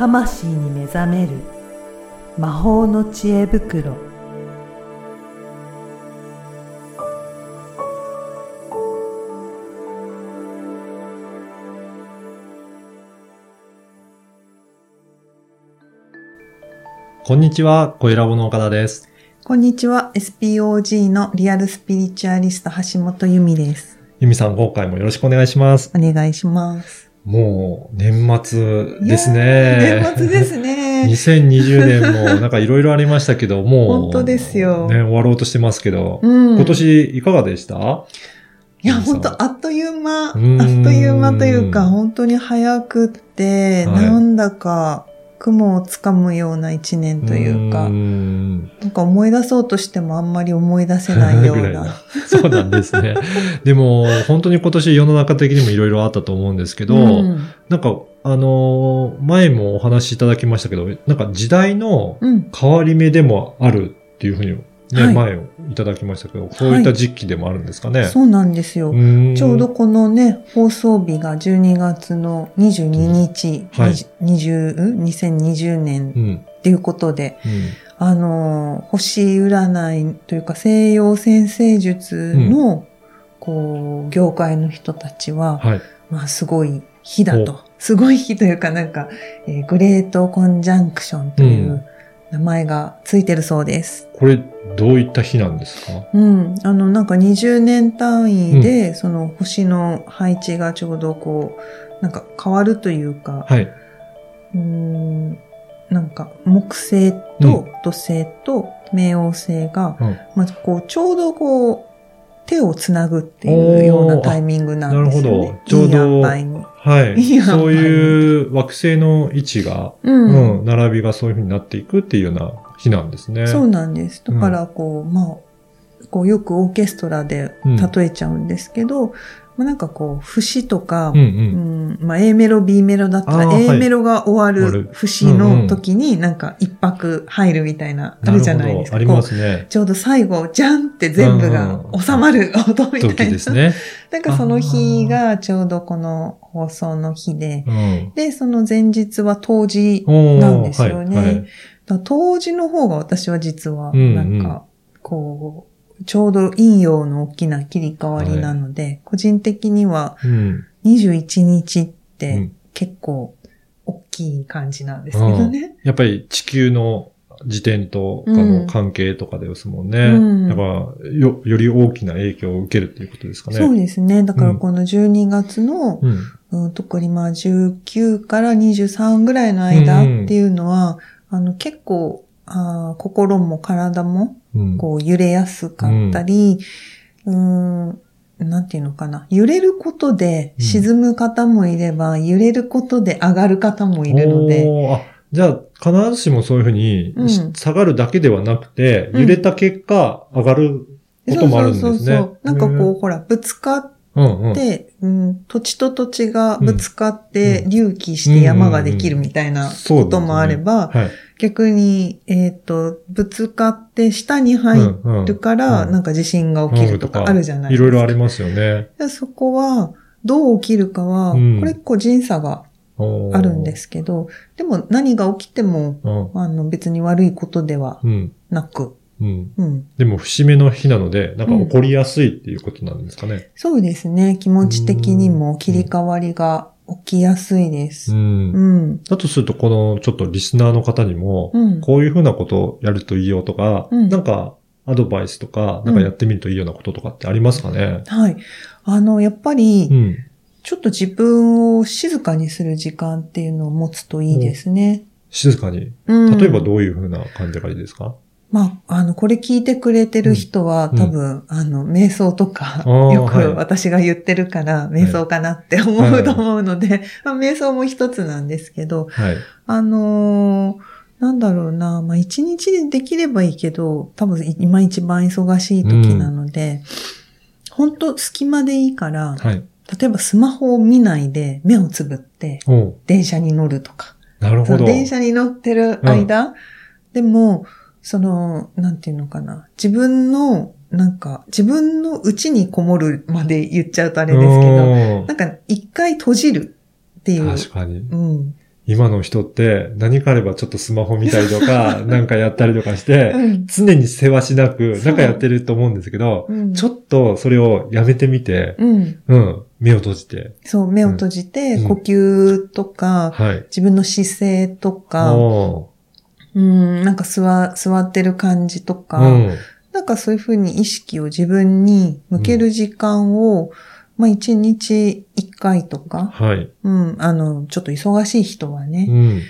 魂に目覚める魔法の知恵袋こんにちは、小ラボの岡田です。こんにちは。SPOG のリアルスピリチュアリスト橋本由美です。ゆみさん、今回もよろしくお願いします。お願いします。もう、年末ですね。年末ですね。2020年もなんかいろいろありましたけど、もう、本当ですよね、終わろうとしてますけど、うん。今年いかがでした？いや、本当あっという間、あっとんいう間というか、本当に早くって、はいなんだか雲をつかむような一年というか、ーんなんか思い出そうとしてもあんまり思い出せないようぐらいな。そうなんですね。でも、本当に今年世の中的にもいろいろあったと思うんですけど、うんなんか、あのー前もお話しいただきましたけど、なんか時代のうん。変わり目でもあるっていうふうに、ね、はい前をいただきましたけど、そういった時期でもあるんですかね。そうなんですよ。ちょうどこのね、放送日が12月の22日、はい20ん？2020年うん。っていうことで、うん。あのー、星占いというか西洋先生術の、こう、業界の人たちは、はい。まあすごい日だと。すごい日というかなんか、えーグレートコンジャンクションといううん名前がついてるそうです。これ、どういった日なんですか？うん。あの、なんか20年単位で、その星の配置がちょうどこう、なんか変わるというか、はい。うーん、なんか木星うんと土星と冥王星が、うんまずこう、ちょうどこう、手をつなぐっていうようなタイミングなんですよね。なるほどちょうど。はい。そういう惑星の位置が、うん。うん、並びがそういうふうになっていくっていうような日なんですね。そうなんです。だから、こう、まあ、こう、よくオーケストラで例えちゃうんですけど、まあ、なんかこう、節とか、うんう。うんん、まあ、A メロ、B メロだったら、A メロが終わるる節の時になんか一拍入るみたいな、あるじゃないですか。ありますね。ちょうど最後、じゃんって全部が収まる音みた時いな。ですね。なんかその日がちょうどこの放送の日で、うん。で、その前日は当時、なんですよねはいはい当時の方が私は実は、うんなんか、こう、ちょうど陰陽の大きな切り替わりなので、個人的にはうん。21日っうてん結構大きい感じなんですけどね。やっぱり地球の時点とかの関係とかですもんね。うんだからよ、より大きな影響を受けるっていうことですかね。そうですね。だからうんこの12月の、うん。うん、特にまあ19から23ぐらいの間っていうのは、あの結構あー心も体もうん。こう揺れやすかったり、うーん、なんていうのかな。揺れることでうん。沈む方もいれば、揺れることで上がる方もいるので、じゃあ、必ずしもそういうふうに、うん。下がるだけではなくて、うん。揺れた結果、上がることもあるんですね。そうそうそうそう。なんかこう、ほら、ぶつかっうん、うんうん。て、うん、土地と土地がぶつかって、うん。隆起して山ができるみたいなこともあれば、はい。逆に、えっ、と、ぶつかって下に入るから、うんなんか地震が起きるとかあるじゃないいですか。ろいろありますよね。でそこは、どう起きるかは、うんこれ個人差があるんで。すけど、でも何が起きても、うん。あの別に悪いことではうん。なく、うん。うん。でも、節目の日なので、なんか起こりやすいっていうことなんですかね。そうですね。気持ち的にも切り替わりが起きやすいです。うん。うん。だとすると、このちょっとリスナーの方にも、うん。こういうふうなことをやるといいよとか、うんなんかアドバイスとか、なんかやってみるといいようなこととかってありますかね、はい。あの、やっぱり、うん、ちょっと自分を静かにする時間っていうのを持つといいですね。静かに。うん例えばどういうふうな感じがいいですか、まあ、あの、これ聞いてくれてる人は、うん。多分、あの、瞑想とか、よくはい。私が言ってるから、瞑想かなって思はいうと思うので、まあ、瞑想も一つなんですけど、はい。あのーなんだろうな、まあ、一日でできればいいけど、多分今一番忙しい時なので、本当隙間でいいから、はい。例えばスマホを見ないで目をつぶって、電車に乗るとか、なるほど。電車に乗ってる間、でも、その、なんていうのかな。自分の、なんか、自分の内にこもるまで言っちゃうとあれですけど、どなんか、一回閉じるっていう。確かに。うん。今の人って何かあればちょっとスマホ見たりとか、なんかやったりとかして、うん常に世話しなく、なんかやってると思うんですけど、うんちょっとそれをやめてみて、うん。うん、目を閉じて、そう、目を閉じて、うん呼吸とか、はい。自分の姿勢とか、おうん、なんか座、座ってる感じとーか、うん。なんかそういうふうに意識を自分に向ける時間を、まあ一日一回とか、はい。うん、あの、ちょっと忙しい人はね、うん。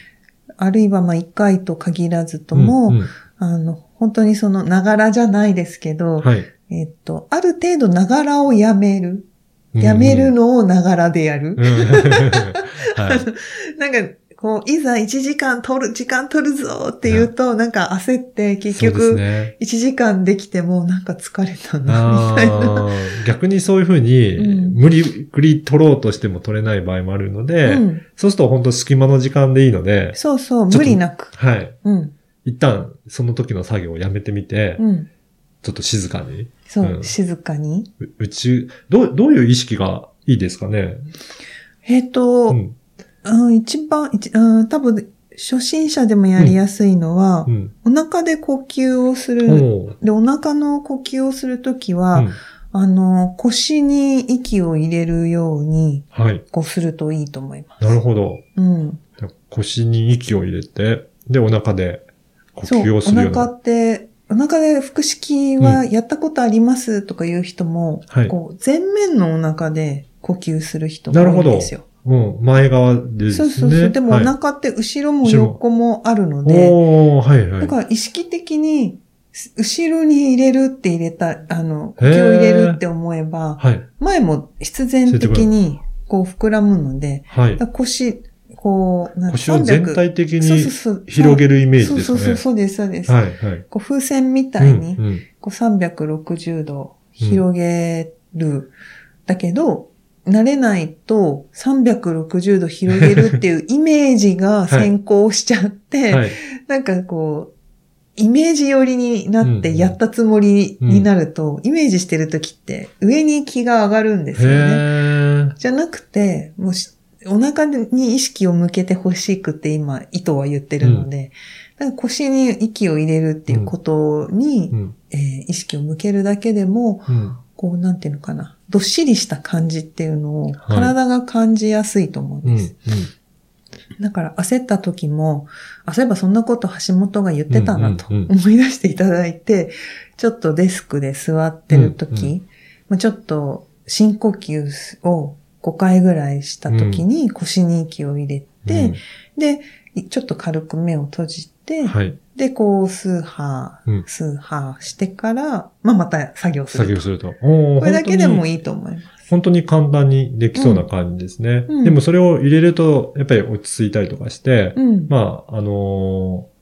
あるいはまあ一回と限らずとも、うんうんあの、本当にその、ながらじゃないですけど、はい。えっと、ある程度ながらをやめる。やめるのをながらでやる。なんか、こう、いざ1時間取る、時間取るぞって言うと、なんか焦って結局、ね。1時間できてもなんか疲れたな、みたいな。あー逆にそういうふうに、うん無理くり取ろうとしても取れない場合もあるので、うん。そうすると本当隙間の時間でいいので、そうそう、無理なく。はい。うん。一旦その時の作業をやめてみて、うん。ちょっと静かに、そう、うん静かに。ううち、どう、どういう意識がいいですかね？えっ、と、うん。うん、一番、一うん、多分、初心者でもやりやすいのは、うん。お腹で呼吸をする。で、お腹の呼吸をするときは、うんあの、腰に息を入れるように、はい。こうするといいと思います。なるほど。うん。腰に息を入れて、で、お腹で呼そう、お吸をするような。腹って、お腹で腹式はやったことありますとかいう人も、はいこう、前面のお腹で呼吸する人も多いんですよ。うん。前側でですね。そうそうそう。でもおはい腹って後ろも横もあるので、おー、はいはい。だから意識的に、す後ろに入れるって入れた、あの、呼吸を入れるって思えば、はい。前も必然的にこう膨らむので、はい。腰、こう、なん腰を全体的にそうそうそう広げるイメージですかね。そうそうそう、そうです、そうです。はい、はい。こう風船みたいに、こう360度広げる。だけど、慣れないと360度広げるっていうイメージが先行しちゃって、はい。なんかこう、イメージ寄りになってうんやったつもりになると、イメージしてるときって上に気が上がるんですよね。じゃなくて、もし、お腹に意識を向けてほしくって今、意図は言ってるので、だから腰に息を入れるっていうことに、うん。えー意識を向けるだけでも、うん。こう、なんていうのかな、どっしりした感じっていうのをはい。体が感じやすいと思うんうん。です。だから焦った時も、あ、そういえばそんなこと橋本が言ってたなとうんうんうん。思い出していただいて、ちょっとデスクで座ってる時、うんうまあ、ちょっと深呼吸を5回ぐらいした時に腰に息を入れて、で、ちょっと軽く目を閉じて、うんはい。で、こう、数波うん、数波してから、まあ、また作業する。作業すると。これだけでもい。いいと思います。本当に簡単にできそうな感じですね。うんでもそれを入れると、やっぱり落ち着いたりとかして、うん。まあ、あのー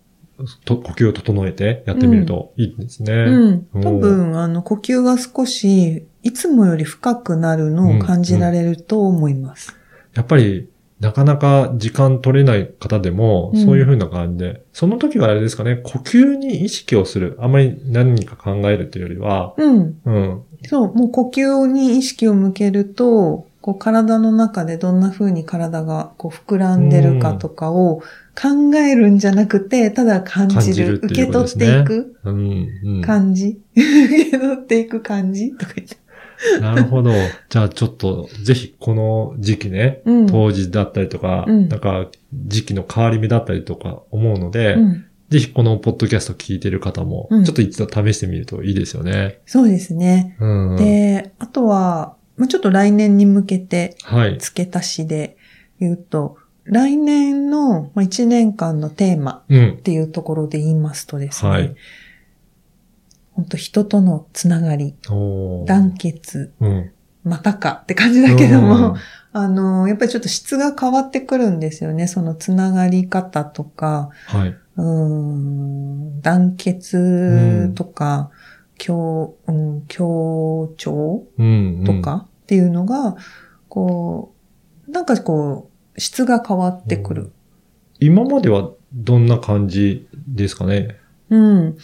と呼吸を整えてやってみるといいですね。うん。多分、あの、呼吸が少し、いつもより深くなるのを感じられると思います。やっぱり、なかなか時間取れない方でも、うんそういう風な感じで、その時はあれですかね、呼吸に意識をする。あまり何か考えるというよりは、うん。うん。そう、もう呼吸に意識を向けると、こう体の中でどんな風に体がこう膨らんでるかとかを考えるんじゃなくて、ただ感じる。感じるって受け取っていくうん。うん。感じ、受け取っていく感じとか言って。なるほど。じゃあちょっと、ぜひこの時期ね、うん。当時だったりとか、うんなんか時期の変わり目だったりとか思うので、うん。ぜひこのポッドキャスト聞いてる方も、うんちょっと一度試してみるといいですよね。そうですね。うん。で、あとは、まあ、ちょっと来年に向けてはい。付け足しで言うと、来年の1年間のテーマうんっ。ていうところで言いますとですね、はい本当人とのつながり、団結、うん。またかって感じだけども、うんあの、やっぱりちょっと質が変わってくるんですよね。そのつながり方とか、はい。うーん、団結とか、協、うん、協調うん。とかっていうのが、こう、なんかこう、質が変わってくる。今まではどんな感じですかね？うん。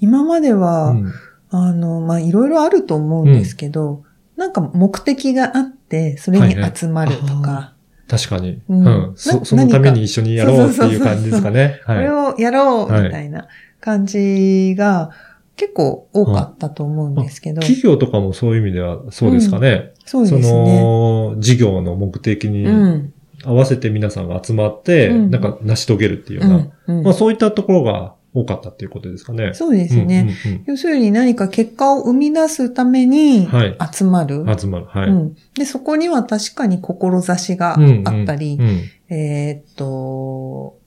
今までは、うんあの、まあ、いろいろあると思うんですけど、なんか目的があって、それに集まるとはいはいか、確かに。ううんん。そなそのために一緒にやろうってそうそうそうそういう感じですかね。これはい。をやろうはいみたいな感じが結構多かったと思うんですけど。企業とかもそういう意味ではそうですかね。そうですね。の、事業の目的にうん。合わせて皆さんが集まって、うんなんか成し遂げるっていうよううな、んうんまあそういったところが多かったっていうことですかね。そうですね。うんうん要するに何か結果を生み出すためにはい集まる。うん集まる。はい。うん、で、そこには確かに志がうんあったり、うんえーっと、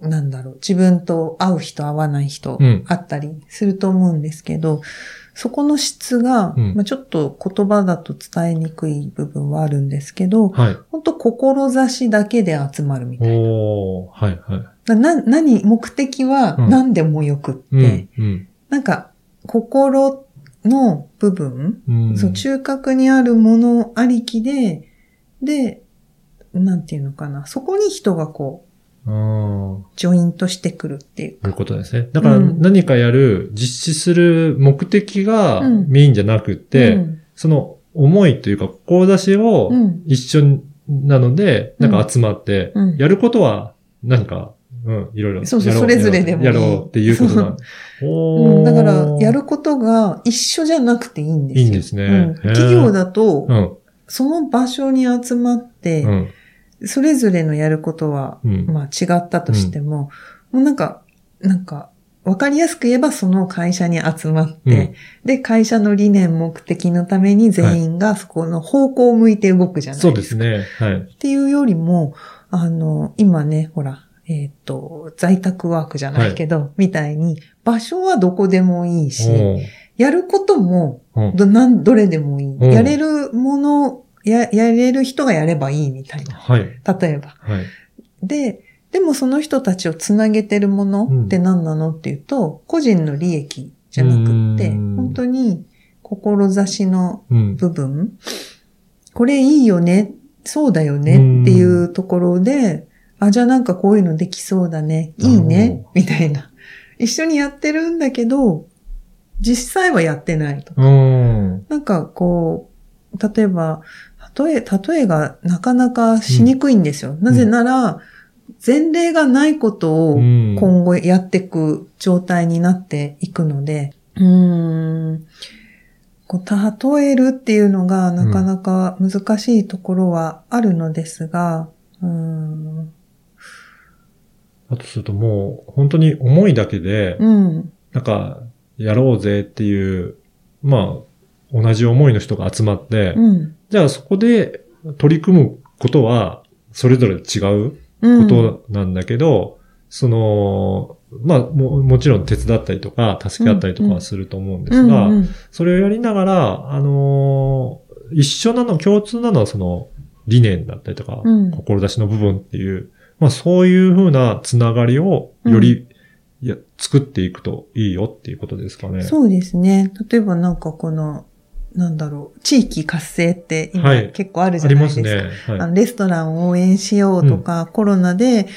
なんだろう、自分と会う人会わない人うんあったりすると思うんですけど、そこの質が、うんまあ、ちょっと言葉だと伝えにくい部分はあるんですけど、はい。本当志だけで集まるみたいな。はい、はい。な何、目的はうん。何でもよくって、うん、うん。なんか、心の部分、うん。そう、中核にあるものありきで、で、なんていうのかな。そこに人がこう、うんジョイントしてくるっていうということですね。だからうん。何かやる、実施する目的がうん。メインじゃなくて、うん。その思いというか、志をうん。一緒なので、うんなん。か集まって、うん。やることは、なんか、うん、いろいろ。そうそうそれぞれでもいいやろうっていうことが。うん、だから、やるることが一緒じゃなくていいんですよ。いいんですねうん企業だと、うん、その場所に集まって、うん、それぞれのやることは、うん。まあ違ったとしても、もうなんか、なんか、わかりやすく言えばその会社に集まって、うんで、会社の理念目的のために全員がそこの方向を向いて動くじゃないですか。そうですね。はい。っていうよりも、あの、今ね、ほら、えっ、と、在宅ワークじゃないけど、みたいに、場所はどこでもいいし、やることもうんど、なん、どれでもいい。うんやれるもの、や、やれる人がやればいいみたいな。はい。例えば。はい。で、でもその人たちをつなげてるものって何なのっていうと、個人の利益じゃなくって、うん本当に志のうん。部分、これいいよね、そうだよねっていうところで、あ、じゃあなんかこういうのできそうだね、いいね。ほ、みたいな。一緒にやってるんだけど、実際はやってないと。うん。なんかこう、例えば、例え、例えがなかなかしにくいんですよ。なぜなら、前例がないことをうん。今後やっていく状態になっていくので、うーん、こう例えるっていうのがなかなか難しいところはあるのですが、うーん、あとするともう、本当に思いだけで、うん、なんか、やろうぜっていう、まあ、同じ思いの人が集まって、うん、じゃあそこで取り組むことは、それぞれ違ううん。ことなんだけど、その、まあも、もちろん手伝ったりとか、助け合ったりとかはすると思うんですが、うんうん。それをやりながら、あのー一緒なの、共通なのはその理念だったりとか、うん。志の部分っていう、まあそういうふうなつながりをより、いや作っていくといいよっていうことですかね。そうですね。例えばなんかこの、なんだろう、地域活性って今はい結構あるじあゃないですか。りますね。はい。あのレストランを応援しようとか、コロナで、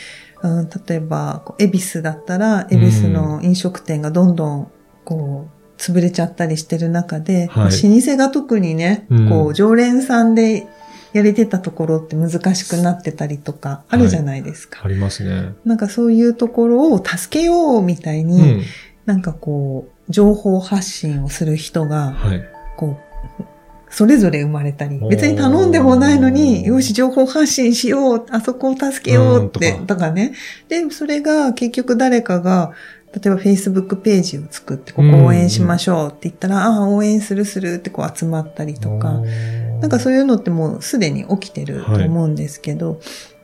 うん、例えば、恵比寿だったら、恵比寿の飲食店がどんどん、こう、潰れちゃったりしてる中で、はい老舗が特にね、うんこう、常連さんでやれてたところって難しくなってたりとか、あるじゃないですか。ありますね。なんかそういうところを助けようみたいうに、ん。なんかこう、情報発信をする人が、はい。こう、それぞれ生まれたり別に頼んでもないのに、よし、情報発信しよう、あそこを助けようって、うんとかね。で、それが結局誰かが、例えば Facebook ページを作って、ここ応援しましょうって言ったら、ああ、応援するするってこう集まったりとか、なんかそういうのってもうすでに起きてると思うんですけど、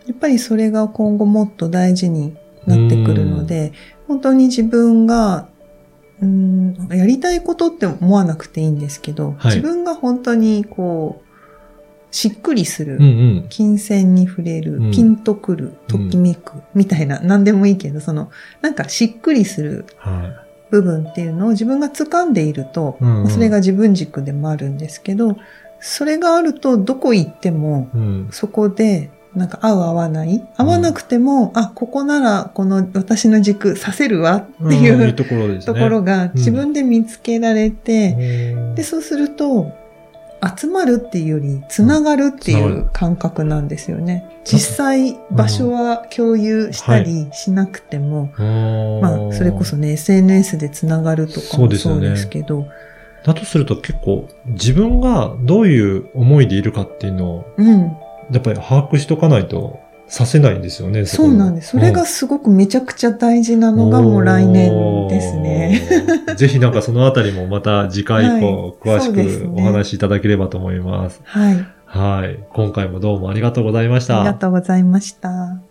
やっぱりそれが今後もっと大事になってくるので、本当に自分が、うん、やりたいことって思わなくていいんですけど、はい。自分が本当にこう、しっくりする、うんうん。金銭に触れる、うん。ピンとくる、ときめく、みたいな、何でもいいけど、その、なんかしっくりするは部分っていうのを自分が掴んでいると、うんうん。まあそれが自分軸でもあるんですけど、それがあるとどこ行っても。そこでなんか合う合わない。合わなくても、あ、ここならこの私の軸させるわっていうところが自分で見つけられて、うん。で、そうすると、集まるっていうより、つながるっていう感覚なんですよね。実際、場所は共有したりしなくても、まあ、それこそね、SNS でつながるとかもそうですけど、だとすると結構自分がどういう思いでいるかっていうのを、うん。やっぱり把握しとかないとさせないんですよね。こそうなんです。それがすごくめちゃくちゃ大事なのがもう来年ですね。ぜひなんかそのあたりもまた次回以降はい詳しくお話しいただければと思います。はい。はい。今回もどうもありがとうございました。ありがとうございました。